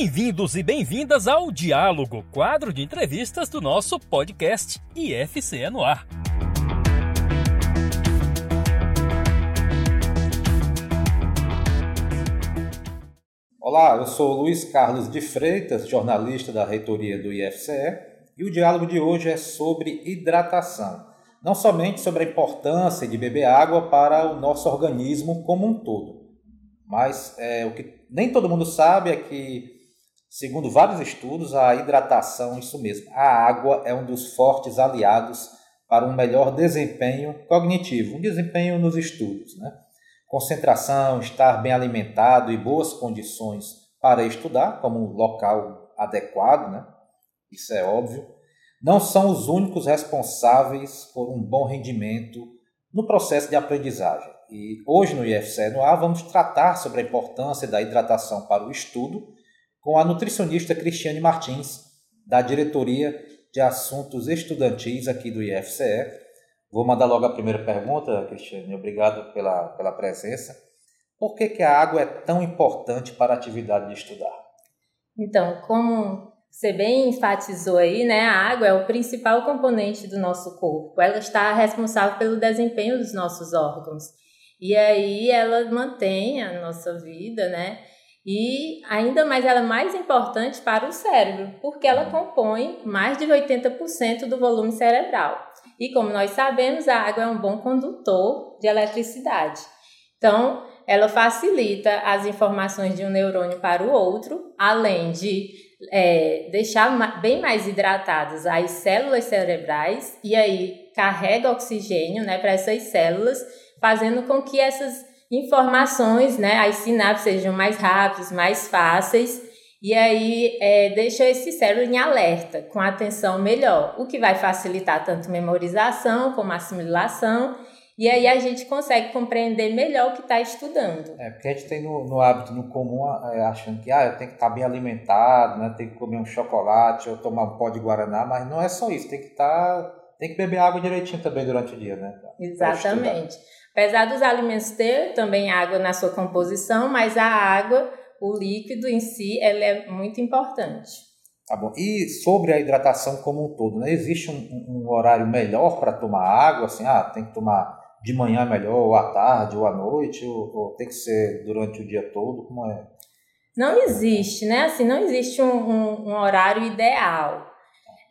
Bem-vindos e bem-vindas ao Diálogo, quadro de entrevistas do nosso podcast IFCE no Ar. Olá, eu sou Luiz Carlos de Freitas, jornalista da reitoria do IFCE, e o diálogo de hoje é sobre hidratação. Não somente sobre a importância de beber água para o nosso organismo como um todo, mas é, o que nem todo mundo sabe é que, segundo vários estudos, a hidratação, isso mesmo, a água é um dos fortes aliados para um melhor desempenho cognitivo, um desempenho nos estudos. Né? Concentração, estar bem alimentado e boas condições para estudar, como um local adequado, né? isso é óbvio, não são os únicos responsáveis por um bom rendimento no processo de aprendizagem. E hoje no IFCE no ar vamos tratar sobre a importância da hidratação para o estudo com a nutricionista Cristiane Martins, da Diretoria de Assuntos Estudantis aqui do IFCE. Vou mandar logo a primeira pergunta, Cristiane. Obrigado pela, pela presença. Por que, que a água é tão importante para a atividade de estudar? Então, como você bem enfatizou aí, né? A água é o principal componente do nosso corpo. Ela está responsável pelo desempenho dos nossos órgãos. E aí ela mantém a nossa vida, né? E ainda mais ela é mais importante para o cérebro, porque ela compõe mais de 80% do volume cerebral. E como nós sabemos, a água é um bom condutor de eletricidade. Então, ela facilita as informações de um neurônio para o outro, além de é, deixar bem mais hidratadas as células cerebrais e aí carrega oxigênio né, para essas células fazendo com que essas informações, né, as sinapses sejam mais rápidas, mais fáceis, e aí é, deixa esse cérebro em alerta, com atenção melhor, o que vai facilitar tanto memorização como assimilação, e aí a gente consegue compreender melhor o que está estudando. É, porque a gente tem no, no hábito, no comum, é, achando que ah, eu tenho que estar tá bem alimentado, né, tem que comer um chocolate ou tomar um pó de guaraná, mas não é só isso, tem que estar, tá, tem que beber água direitinho também durante o dia, né? Exatamente. Apesar dos alimentos ter também água na sua composição, mas a água, o líquido em si, ela é muito importante. Tá bom. E sobre a hidratação como um todo, né? existe um, um horário melhor para tomar água? Assim, ah, tem que tomar de manhã melhor, ou à tarde, ou à noite, ou, ou tem que ser durante o dia todo? Como é? Não existe, né? Assim, não existe um, um, um horário ideal.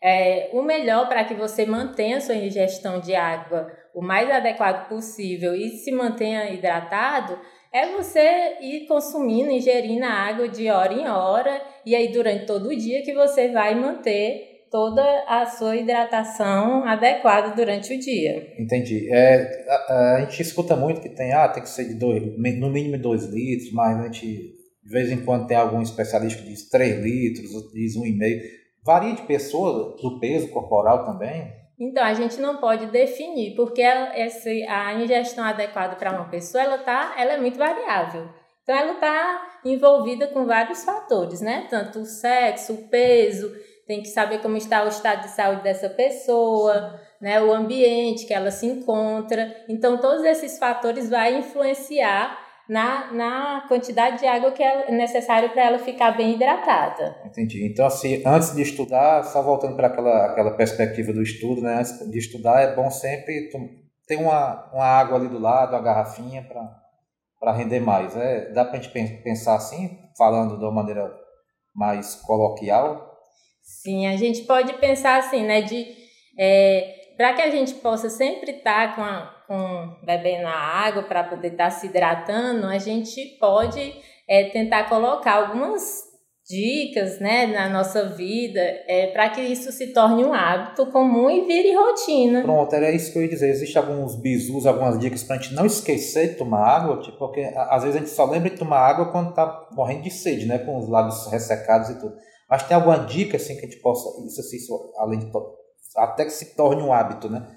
É, o melhor para que você mantenha sua ingestão de água o mais adequado possível e se mantenha hidratado é você ir consumindo, ingerindo a água de hora em hora e aí durante todo o dia que você vai manter toda a sua hidratação adequada durante o dia. Entendi. É, a, a, gente escuta muito que tem, ah, tem que ser de dois, no mínimo 2 litros, mas a gente de vez em quando tem algum especialista que diz 3 litros, diz 1,5. Varia de pessoa, do peso corporal também? Então, a gente não pode definir, porque essa, a ingestão adequada para uma pessoa, ela, tá, ela é muito variável. Então, ela está envolvida com vários fatores, né? Tanto o sexo, o peso, tem que saber como está o estado de saúde dessa pessoa, né? O ambiente que ela se encontra. Então, todos esses fatores vão influenciar na, na quantidade de água que é necessário para ela ficar bem hidratada. Entendi. Então, assim, antes de estudar, só voltando para aquela, aquela perspectiva do estudo, né? Antes de estudar, é bom sempre ter uma, uma água ali do lado, uma garrafinha para render mais. É, dá para a gente pensar assim, falando de uma maneira mais coloquial? Sim, a gente pode pensar assim, né? De, é, para que a gente possa sempre estar tá com a com bebendo a água para poder estar tá se hidratando, a gente pode é, tentar colocar algumas dicas né, na nossa vida é, para que isso se torne um hábito comum e vire rotina. Pronto, era isso que eu ia dizer. Existem alguns bisus, algumas dicas para a gente não esquecer de tomar água, tipo, porque às vezes a gente só lembra de tomar água quando está morrendo de sede, né, com os lábios ressecados e tudo. Mas tem alguma dica assim que a gente possa, isso assim, além de até que se torne um hábito, né?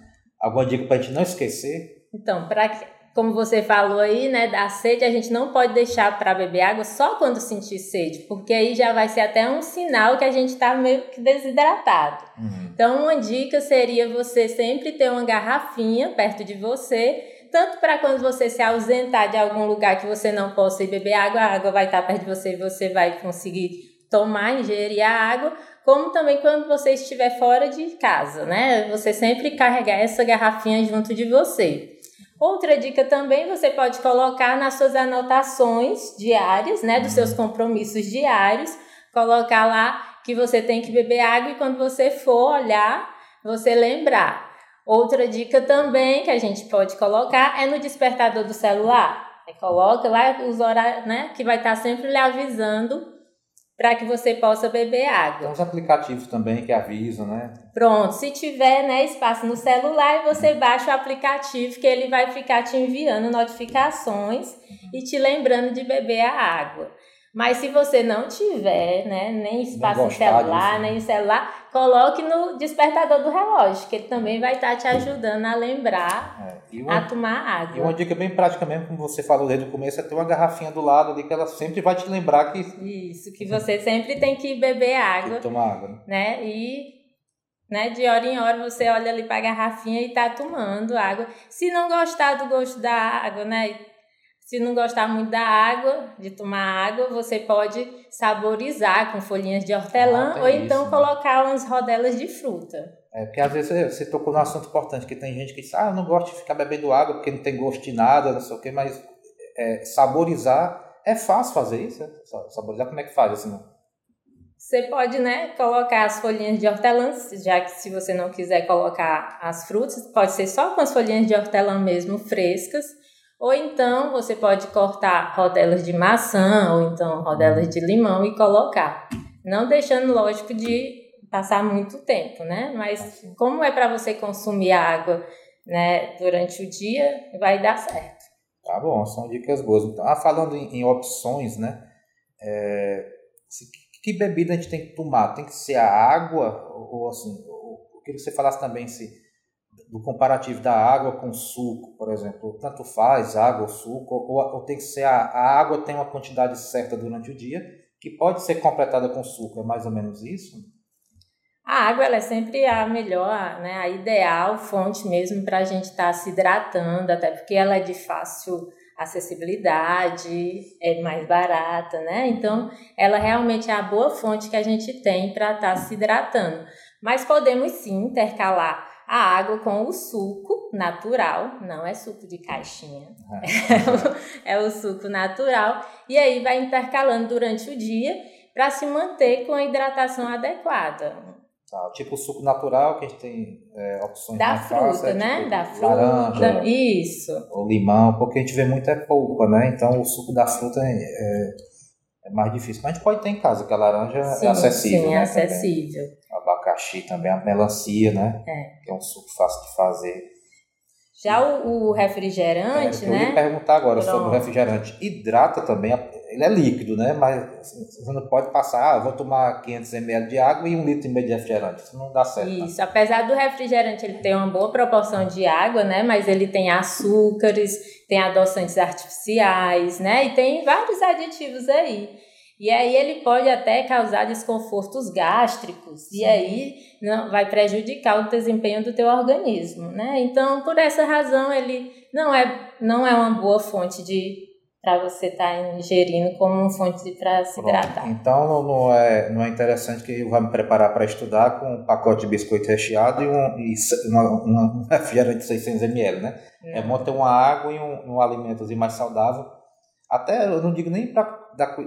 Alguma dica para a gente não esquecer? Então, para como você falou aí, né, da sede, a gente não pode deixar para beber água só quando sentir sede, porque aí já vai ser até um sinal que a gente está meio que desidratado. Uhum. Então, uma dica seria você sempre ter uma garrafinha perto de você, tanto para quando você se ausentar de algum lugar que você não possa ir beber água, a água vai estar perto de você e você vai conseguir tomar, ingerir a água, como também quando você estiver fora de casa, né? Você sempre carregar essa garrafinha junto de você. Outra dica também você pode colocar nas suas anotações diárias, né, dos seus compromissos diários, colocar lá que você tem que beber água e quando você for olhar, você lembrar. Outra dica também que a gente pode colocar é no despertador do celular. Coloca lá os horários, né, que vai estar sempre lhe avisando para que você possa beber água. Tem uns aplicativos também que avisam, né? Pronto, se tiver né, espaço no celular, você baixa o aplicativo que ele vai ficar te enviando notificações e te lembrando de beber a água. Mas se você não tiver, né, nem espaço no celular, disso. nem celular, coloque no despertador do relógio, que ele também vai estar te ajudando a lembrar é, uma, a tomar água. E uma dica bem prática mesmo, como você falou desde o começo, é ter uma garrafinha do lado ali que ela sempre vai te lembrar que Isso, que você sempre tem que beber água. Que tomar água. Né? E né, de hora em hora você olha ali para a garrafinha e está tomando água. Se não gostar do gosto da água, né, se não gostar muito da água, de tomar água, você pode saborizar com folhinhas de hortelã ah, ou então né? colocar umas rodelas de fruta. É, porque às vezes você tocou num assunto importante, que tem gente que diz, ah, eu não gosto de ficar bebendo água porque não tem gosto de nada, não sei o quê, mas é, saborizar, é fácil fazer isso? É? Saborizar, como é que faz assim? Você pode, né, colocar as folhinhas de hortelã, já que se você não quiser colocar as frutas, pode ser só com as folhinhas de hortelã mesmo, frescas, ou então você pode cortar rodelas de maçã ou então rodelas de limão e colocar. Não deixando, lógico, de passar muito tempo, né? Mas como é para você consumir água né, durante o dia, vai dar certo. Tá bom, são dicas boas. Então, ah, falando em, em opções, né? É, que bebida a gente tem que tomar? Tem que ser a água? Ou, ou assim, o que você falasse também se do comparativo da água com suco, por exemplo, tanto faz água ou suco, ou, ou tem que ser a, a, água tem uma quantidade certa durante o dia, que pode ser completada com suco, é mais ou menos isso? A água ela é sempre a melhor, né, a ideal fonte mesmo para a gente estar tá se hidratando, até porque ela é de fácil acessibilidade, é mais barata, né? Então, ela realmente é a boa fonte que a gente tem para estar tá se hidratando. Mas podemos sim intercalar a água com o suco natural, não é suco de caixinha, é, o, é o suco natural, e aí vai intercalando durante o dia para se manter com a hidratação adequada. Tá, tipo o suco natural, que a gente tem é, opções da fruta, né? Tipo da fruta, laranja, isso. Ou limão, porque a gente vê muito é polpa, né? Então o suco da fruta é, é, é mais difícil. Mas a gente pode ter em casa, que a laranja é sim, é acessível. Sim, né, é acessível. Também abacaxi também, a melancia, né? É. Que é um suco fácil de fazer. Já o, o refrigerante, é, né? Eu ia perguntar agora Pronto. sobre o refrigerante. Hidrata também, ele é líquido, né? Mas você não pode passar, ah, vou tomar 500 ml de água e um litro e meio de refrigerante. Isso não dá certo. Né? Isso, apesar do refrigerante ele ter uma boa proporção de água, né? Mas ele tem açúcares, tem adoçantes artificiais, né? E tem vários aditivos aí. E aí ele pode até causar desconfortos gástricos Sim. e aí não vai prejudicar o desempenho do teu organismo, né? Então, por essa razão, ele não é, não é uma boa fonte de para você estar tá ingerindo como uma fonte para se hidratar. Então não, não, é, não é interessante que eu vá me preparar para estudar com um pacote de biscoito recheado e um, e uma, uma, um refrigerante de 600 ml, né? Não. É bom ter uma água e um, um alimento mais saudável. Até eu não digo nem para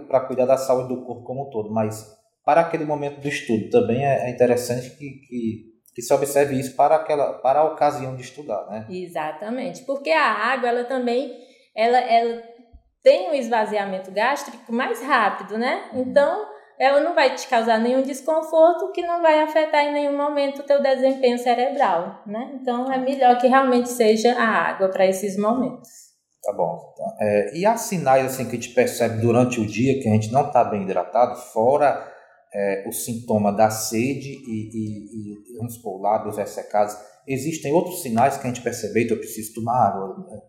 para cuidar da saúde do corpo como um todo, mas para aquele momento do estudo também é, é interessante que, que, que se observe isso para, aquela, para a ocasião de estudar, né? Exatamente, porque a água ela também ela, ela tem um esvaziamento gástrico mais rápido, né? Uhum. Então ela não vai te causar nenhum desconforto que não vai afetar em nenhum momento o teu desempenho cerebral, né? Então é melhor que realmente seja a água para esses momentos. Tá bom. Então, é, e há sinais assim, que a gente percebe durante o dia que a gente não está bem hidratado, fora é, o sintoma da sede e, e, e vamos supor, lábios ressecados, existem outros sinais que a gente percebe que eu preciso tomar água? Né?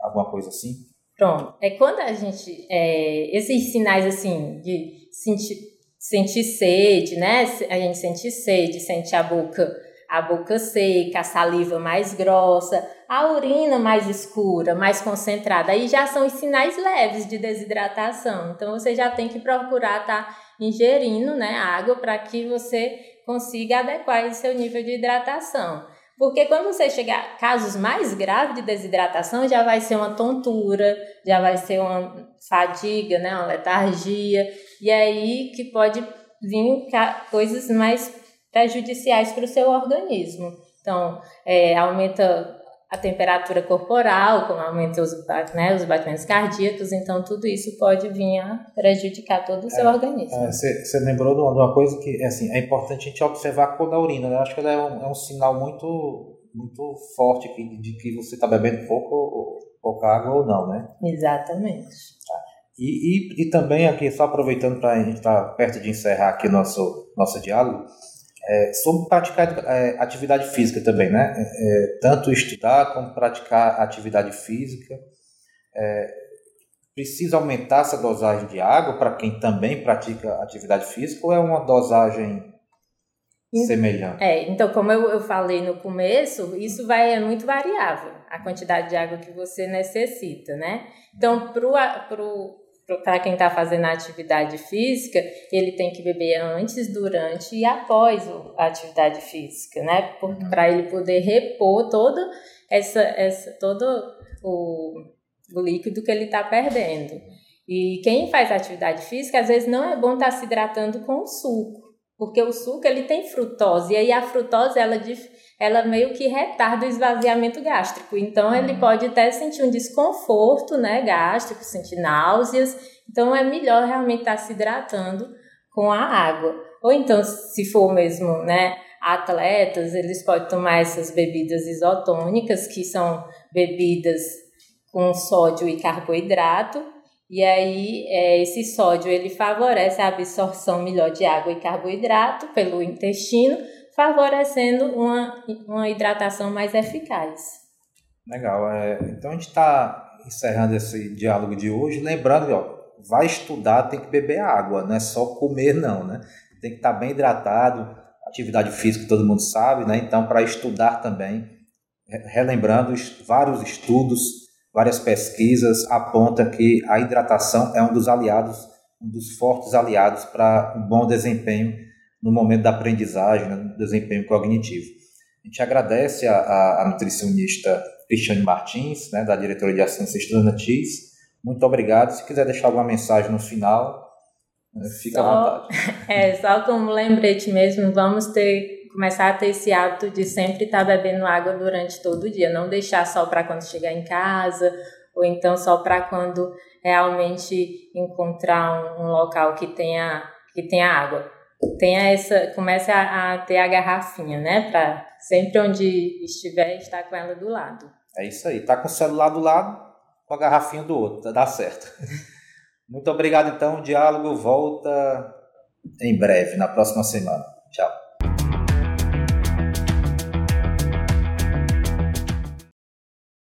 Alguma coisa assim? Pronto. É quando a gente. É, esses sinais assim de sentir, sentir sede, né? A gente sente sede, sente a boca a boca seca, a saliva mais grossa, a urina mais escura, mais concentrada. Aí já são os sinais leves de desidratação. Então você já tem que procurar estar tá ingerindo né, água para que você consiga adequar esse seu nível de hidratação. Porque quando você chegar a casos mais graves de desidratação, já vai ser uma tontura, já vai ser uma fadiga, né, uma letargia, e aí que pode vir coisas mais prejudiciais para o seu organismo. Então, é, aumenta a temperatura corporal, como aumenta os, né, os batimentos cardíacos, então tudo isso pode vir a prejudicar todo o seu é, organismo. Você é, lembrou de uma coisa que assim, é importante a gente observar a cor da urina, né? Eu acho que ela é um, é um sinal muito, muito forte de, de que você está bebendo pouco, pouca água ou não, né? Exatamente. Tá. E, e, e também aqui, só aproveitando para a gente estar tá perto de encerrar aqui nosso, nosso diálogo, é, sobre praticar é, atividade física também, né? É, é, tanto estudar como praticar atividade física. É, precisa aumentar essa dosagem de água para quem também pratica atividade física ou é uma dosagem semelhante? É, então, como eu, eu falei no começo, isso vai é muito variável, a quantidade de água que você necessita, né? Então, para o para quem está fazendo a atividade física, ele tem que beber antes, durante e após a atividade física, né? Para ele poder repor toda essa, essa todo o, o líquido que ele está perdendo. E quem faz atividade física, às vezes não é bom estar tá se hidratando com o suco, porque o suco ele tem frutose e aí a frutose ela ela meio que retarda o esvaziamento gástrico. Então, ele uhum. pode até sentir um desconforto né, gástrico, sentir náuseas. Então, é melhor realmente estar se hidratando com a água. Ou então, se for mesmo né, atletas, eles podem tomar essas bebidas isotônicas, que são bebidas com sódio e carboidrato. E aí, é, esse sódio ele favorece a absorção melhor de água e carboidrato pelo intestino, favorecendo uma, uma hidratação mais eficaz. Legal. É, então a gente está encerrando esse diálogo de hoje, lembrando, ó, vai estudar, tem que beber água, não é só comer não, né? Tem que estar tá bem hidratado, atividade física todo mundo sabe, né? Então para estudar também, relembrando vários estudos, várias pesquisas apontam que a hidratação é um dos aliados, um dos fortes aliados para um bom desempenho no momento da aprendizagem, né, no desempenho cognitivo. A gente agradece a, a, a nutricionista Cristiane Martins, né, da diretoria de assistência estudantis. Muito obrigado. Se quiser deixar alguma mensagem no final, né, fica só, à vontade. É, só como lembrete mesmo, vamos ter começar a ter esse hábito de sempre estar bebendo água durante todo o dia, não deixar só para quando chegar em casa ou então só para quando realmente encontrar um, um local que tenha que tenha água tenha essa, comece a, a ter a garrafinha, né? Para sempre onde estiver, estar com ela do lado. É isso aí. Tá com o celular do lado, com a garrafinha do outro, dá certo. Muito obrigado, então. O diálogo volta em breve, na próxima semana. Tchau.